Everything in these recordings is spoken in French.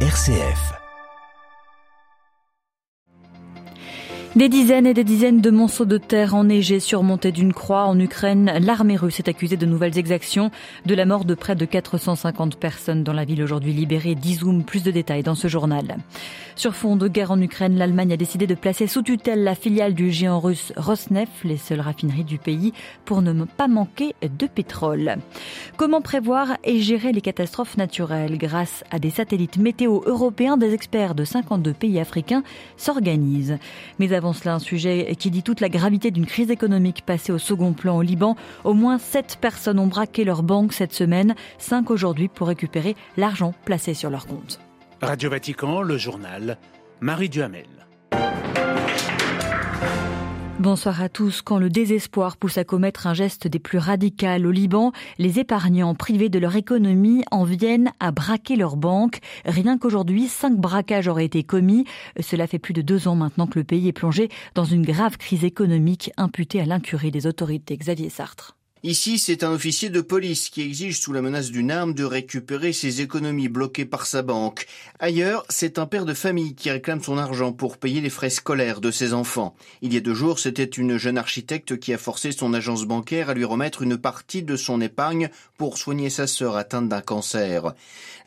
RCF. Des dizaines et des dizaines de monceaux de terre enneigés surmontés d'une croix en Ukraine. L'armée russe est accusée de nouvelles exactions, de la mort de près de 450 personnes dans la ville aujourd'hui libérée. Dizoum, plus de détails dans ce journal. Sur fond de guerre en Ukraine, l'Allemagne a décidé de placer sous tutelle la filiale du géant russe Rosneft, les seules raffineries du pays, pour ne pas manquer de pétrole. Comment prévoir et gérer les catastrophes naturelles grâce à des satellites météo européens? Des experts de 52 pays africains s'organisent. Cela, un sujet qui dit toute la gravité d'une crise économique passée au second plan au Liban. Au moins 7 personnes ont braqué leur banque cette semaine, 5 aujourd'hui pour récupérer l'argent placé sur leur compte. Radio Vatican, le journal, Marie Duhamel. Bonsoir à tous. Quand le désespoir pousse à commettre un geste des plus radicaux au Liban, les épargnants privés de leur économie en viennent à braquer leur banque. Rien qu'aujourd'hui, cinq braquages auraient été commis. Cela fait plus de deux ans maintenant que le pays est plongé dans une grave crise économique imputée à l'incurie des autorités. Xavier Sartre. Ici, c'est un officier de police qui exige sous la menace d'une arme de récupérer ses économies bloquées par sa banque. Ailleurs, c'est un père de famille qui réclame son argent pour payer les frais scolaires de ses enfants. Il y a deux jours, c'était une jeune architecte qui a forcé son agence bancaire à lui remettre une partie de son épargne pour soigner sa sœur atteinte d'un cancer.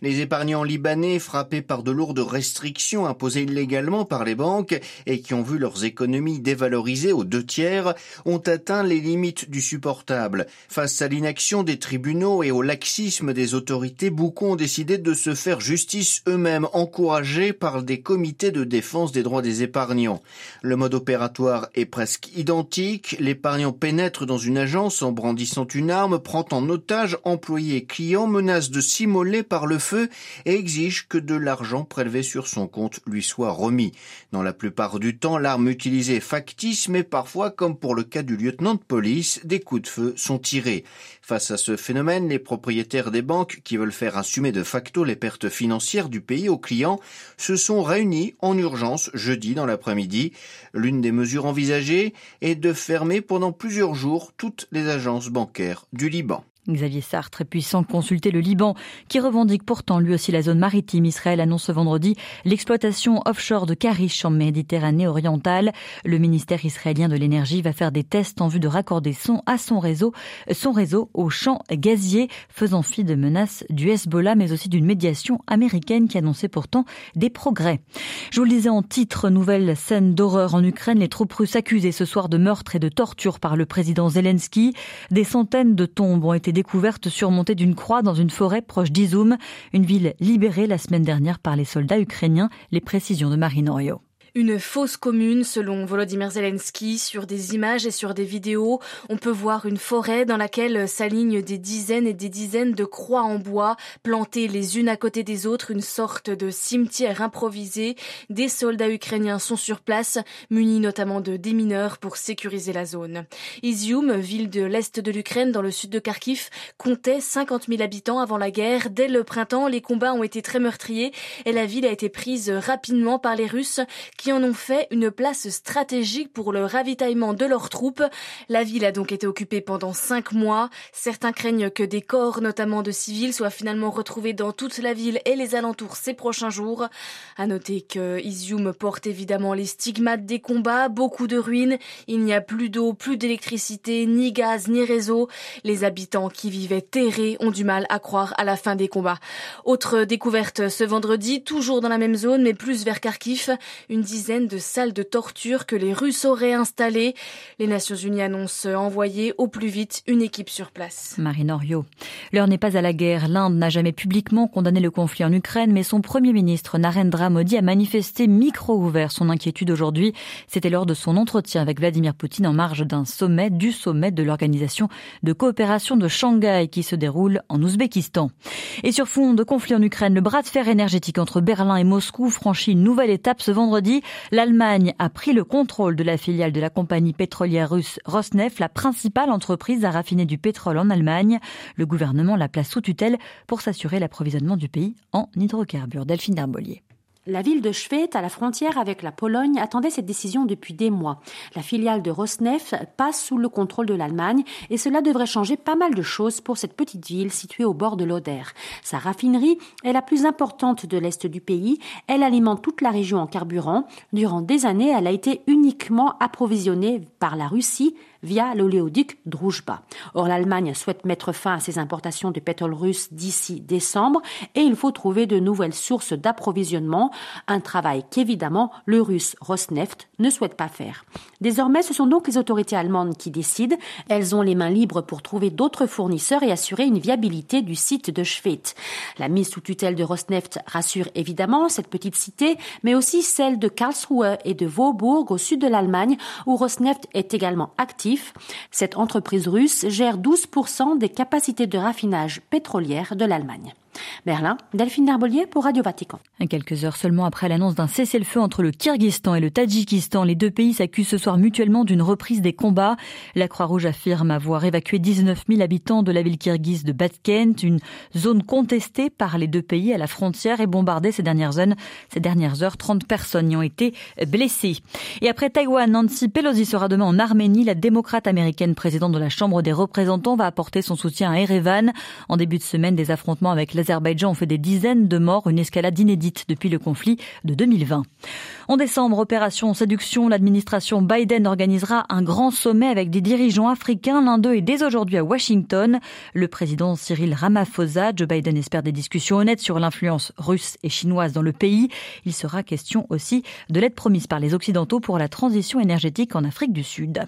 Les épargnants libanais frappés par de lourdes restrictions imposées illégalement par les banques et qui ont vu leurs économies dévalorisées aux deux tiers ont atteint les limites du supportable. Face à l'inaction des tribunaux et au laxisme des autorités, beaucoup ont décidé de se faire justice eux-mêmes, encouragés par des comités de défense des droits des épargnants. Le mode opératoire est presque identique. L'épargnant pénètre dans une agence en brandissant une arme, prend en otage employés et clients, menace de s'immoler par le feu et exige que de l'argent prélevé sur son compte lui soit remis. Dans la plupart du temps, l'arme utilisée est factice, mais parfois, comme pour le cas du lieutenant de police, des coups de feu Face à ce phénomène, les propriétaires des banques qui veulent faire assumer de facto les pertes financières du pays aux clients se sont réunis en urgence jeudi dans l'après-midi. L'une des mesures envisagées est de fermer pendant plusieurs jours toutes les agences bancaires du Liban. Xavier Sartre, puissant consulter le Liban, qui revendique pourtant lui aussi la zone maritime. Israël annonce ce vendredi l'exploitation offshore de Karish en Méditerranée orientale. Le ministère israélien de l'énergie va faire des tests en vue de raccorder son à son réseau, son réseau au champ gazier, faisant fi de menaces du Hezbollah, mais aussi d'une médiation américaine qui annonçait pourtant des progrès. Je vous le disais en titre, nouvelle scène d'horreur en Ukraine. Les troupes russes accusées ce soir de meurtre et de torture par le président Zelensky. Des centaines de tombes ont été découverte surmontée d'une croix dans une forêt proche d'Izoum, une ville libérée la semaine dernière par les soldats ukrainiens. Les précisions de Marine Orio. Une fausse commune, selon Volodymyr Zelensky. Sur des images et sur des vidéos, on peut voir une forêt dans laquelle s'alignent des dizaines et des dizaines de croix en bois, plantées les unes à côté des autres, une sorte de cimetière improvisé. Des soldats ukrainiens sont sur place, munis notamment de démineurs pour sécuriser la zone. Izium, ville de l'est de l'Ukraine, dans le sud de Kharkiv, comptait 50 000 habitants avant la guerre. Dès le printemps, les combats ont été très meurtriers et la ville a été prise rapidement par les Russes en ont fait une place stratégique pour le ravitaillement de leurs troupes. La ville a donc été occupée pendant cinq mois. Certains craignent que des corps, notamment de civils, soient finalement retrouvés dans toute la ville et les alentours ces prochains jours. À noter que Izium porte évidemment les stigmates des combats, beaucoup de ruines, il n'y a plus d'eau, plus d'électricité, ni gaz, ni réseau. Les habitants qui vivaient terrés ont du mal à croire à la fin des combats. Autre découverte ce vendredi, toujours dans la même zone, mais plus vers Kharkiv, une dizaine de salles de torture que les Russes auraient installées. Les Nations Unies annoncent envoyer au plus vite une équipe sur place. Marine Orio. L'heure n'est pas à la guerre. L'Inde n'a jamais publiquement condamné le conflit en Ukraine, mais son premier ministre Narendra Modi a manifesté micro ouvert son inquiétude aujourd'hui. C'était lors de son entretien avec Vladimir Poutine en marge d'un sommet, du sommet de l'organisation de coopération de Shanghai qui se déroule en Ouzbékistan. Et sur fond de conflit en Ukraine, le bras de fer énergétique entre Berlin et Moscou franchit une nouvelle étape ce vendredi l'Allemagne a pris le contrôle de la filiale de la compagnie pétrolière russe Rosneft, la principale entreprise à raffiner du pétrole en Allemagne. Le gouvernement la place sous tutelle pour s'assurer l'approvisionnement du pays en hydrocarbures. Delphine. La ville de Schwedt, à la frontière avec la Pologne, attendait cette décision depuis des mois. La filiale de Rosneft passe sous le contrôle de l'Allemagne et cela devrait changer pas mal de choses pour cette petite ville située au bord de l'Oder. Sa raffinerie est la plus importante de l'est du pays. Elle alimente toute la région en carburant. Durant des années, elle a été uniquement approvisionnée par la Russie via l'oléoduc Druzhba. Or, l'Allemagne souhaite mettre fin à ses importations de pétrole russe d'ici décembre et il faut trouver de nouvelles sources d'approvisionnement, un travail qu'évidemment le russe Rosneft ne souhaite pas faire. Désormais, ce sont donc les autorités allemandes qui décident. Elles ont les mains libres pour trouver d'autres fournisseurs et assurer une viabilité du site de Schwedt. La mise sous tutelle de Rosneft rassure évidemment cette petite cité, mais aussi celle de Karlsruhe et de Vaubourg au sud de l'Allemagne, où Rosneft est également actif cette entreprise russe gère 12% des capacités de raffinage pétrolière de l'Allemagne. Berlin, Delphine Narbolier pour Radio Vatican. Quelques heures seulement après l'annonce d'un cessez-le-feu entre le Kyrgyzstan et le Tadjikistan, les deux pays s'accusent ce soir mutuellement d'une reprise des combats. La Croix-Rouge affirme avoir évacué 19 000 habitants de la ville kirghize de Batkent, une zone contestée par les deux pays à la frontière et bombardée ces dernières heures. Ces dernières heures, 30 personnes y ont été blessées. Et après Taïwan, Nancy Pelosi sera demain en Arménie. La démocrate américaine présidente de la Chambre des représentants va apporter son soutien à Erevan. En début de semaine, des affrontements avec l'Azerbaïdjan ont fait des dizaines de morts, une escalade inédite depuis le conflit de 2020. En décembre, opération séduction, l'administration Biden organisera un grand sommet avec des dirigeants africains. L'un d'eux est dès aujourd'hui à Washington. Le président Cyril Ramaphosa, Joe Biden espère des discussions honnêtes sur l'influence russe et chinoise dans le pays. Il sera question aussi de l'aide promise par les Occidentaux pour la transition énergétique en Afrique du Sud.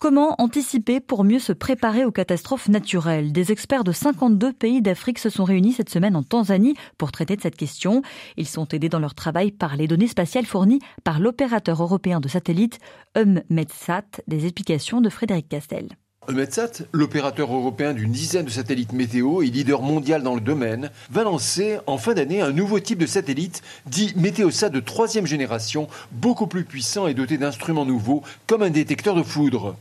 Comment anticiper pour mieux se préparer aux catastrophes naturelles Des experts de 52 pays d'Afrique se sont réunis cette semaine en Tanzanie pour traiter de cette question. Ils sont aidés dans leur travail par les données spatiales fournies par l'opérateur européen de satellites EUMETSAT. Des explications de Frédéric Castel. EUMETSAT, l'opérateur européen d'une dizaine de satellites météo et leader mondial dans le domaine, va lancer en fin d'année un nouveau type de satellite dit Météosat de troisième génération, beaucoup plus puissant et doté d'instruments nouveaux comme un détecteur de foudre.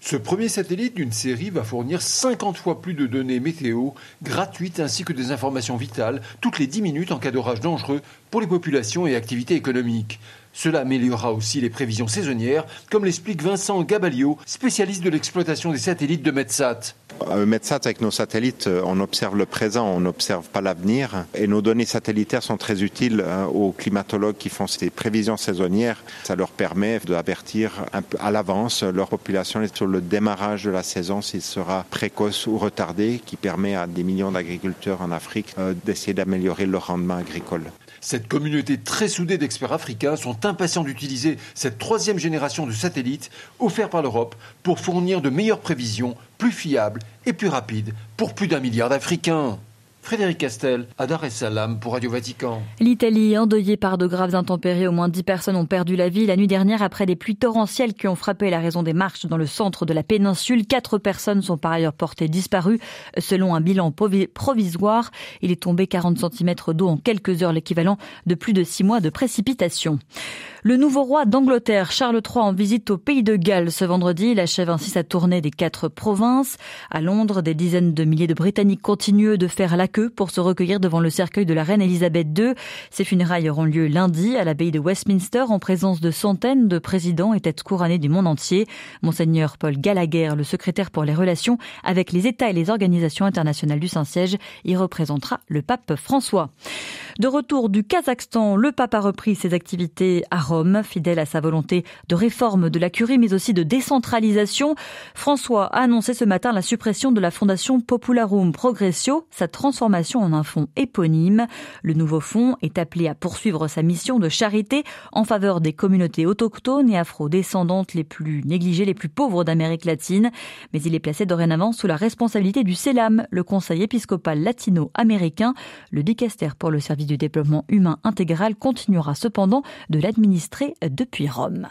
Ce premier satellite d'une série va fournir 50 fois plus de données météo gratuites ainsi que des informations vitales toutes les 10 minutes en cas d'orage dangereux pour les populations et activités économiques. Cela améliorera aussi les prévisions saisonnières, comme l'explique Vincent Gabalio, spécialiste de l'exploitation des satellites de Metsat. Euh, avec nos satellites, euh, on observe le présent, on n'observe pas l'avenir. Et nos données satellitaires sont très utiles euh, aux climatologues qui font ces prévisions saisonnières. Ça leur permet d'avertir à l'avance leur population sur le démarrage de la saison, s'il sera précoce ou retardé, qui permet à des millions d'agriculteurs en Afrique d'essayer d'améliorer leur rendement agricole. Cette communauté très soudée d'experts africains sont impatients d'utiliser cette troisième génération de satellites offerts par l'Europe pour fournir de meilleures prévisions, plus fiables et plus rapides pour plus d'un milliard d'Africains. Frédéric Castel, à Dar es Salaam pour Radio Vatican. L'Italie, endeuillée par de graves intempéries, au moins 10 personnes ont perdu la vie la nuit dernière après des pluies torrentielles qui ont frappé la raison des marches dans le centre de la péninsule. Quatre personnes sont par ailleurs portées disparues. Selon un bilan provisoire, il est tombé 40 cm d'eau en quelques heures, l'équivalent de plus de six mois de précipitation. Le nouveau roi d'Angleterre, Charles III, en visite au pays de Galles ce vendredi. Il achève ainsi sa tournée des quatre provinces. À Londres, des dizaines de milliers de Britanniques continuent de faire la queue pour se recueillir devant le cercueil de la reine Elisabeth II. Ces funérailles auront lieu lundi à l'abbaye de Westminster en présence de centaines de présidents et têtes couronnées du monde entier. Monseigneur Paul Gallagher, le secrétaire pour les relations avec les États et les organisations internationales du Saint-Siège, y représentera le pape François. De retour du Kazakhstan, le pape a repris ses activités à Rome, fidèle à sa volonté de réforme de la curie, mais aussi de décentralisation. François a annoncé ce matin la suppression de la fondation Popularum Progressio, sa en un fonds éponyme. Le nouveau fonds est appelé à poursuivre sa mission de charité en faveur des communautés autochtones et afro-descendantes les plus négligées, les plus pauvres d'Amérique latine. Mais il est placé dorénavant sous la responsabilité du CELAM, le Conseil épiscopal latino-américain, le dicaster pour le service du développement humain intégral continuera cependant de l'administrer depuis Rome.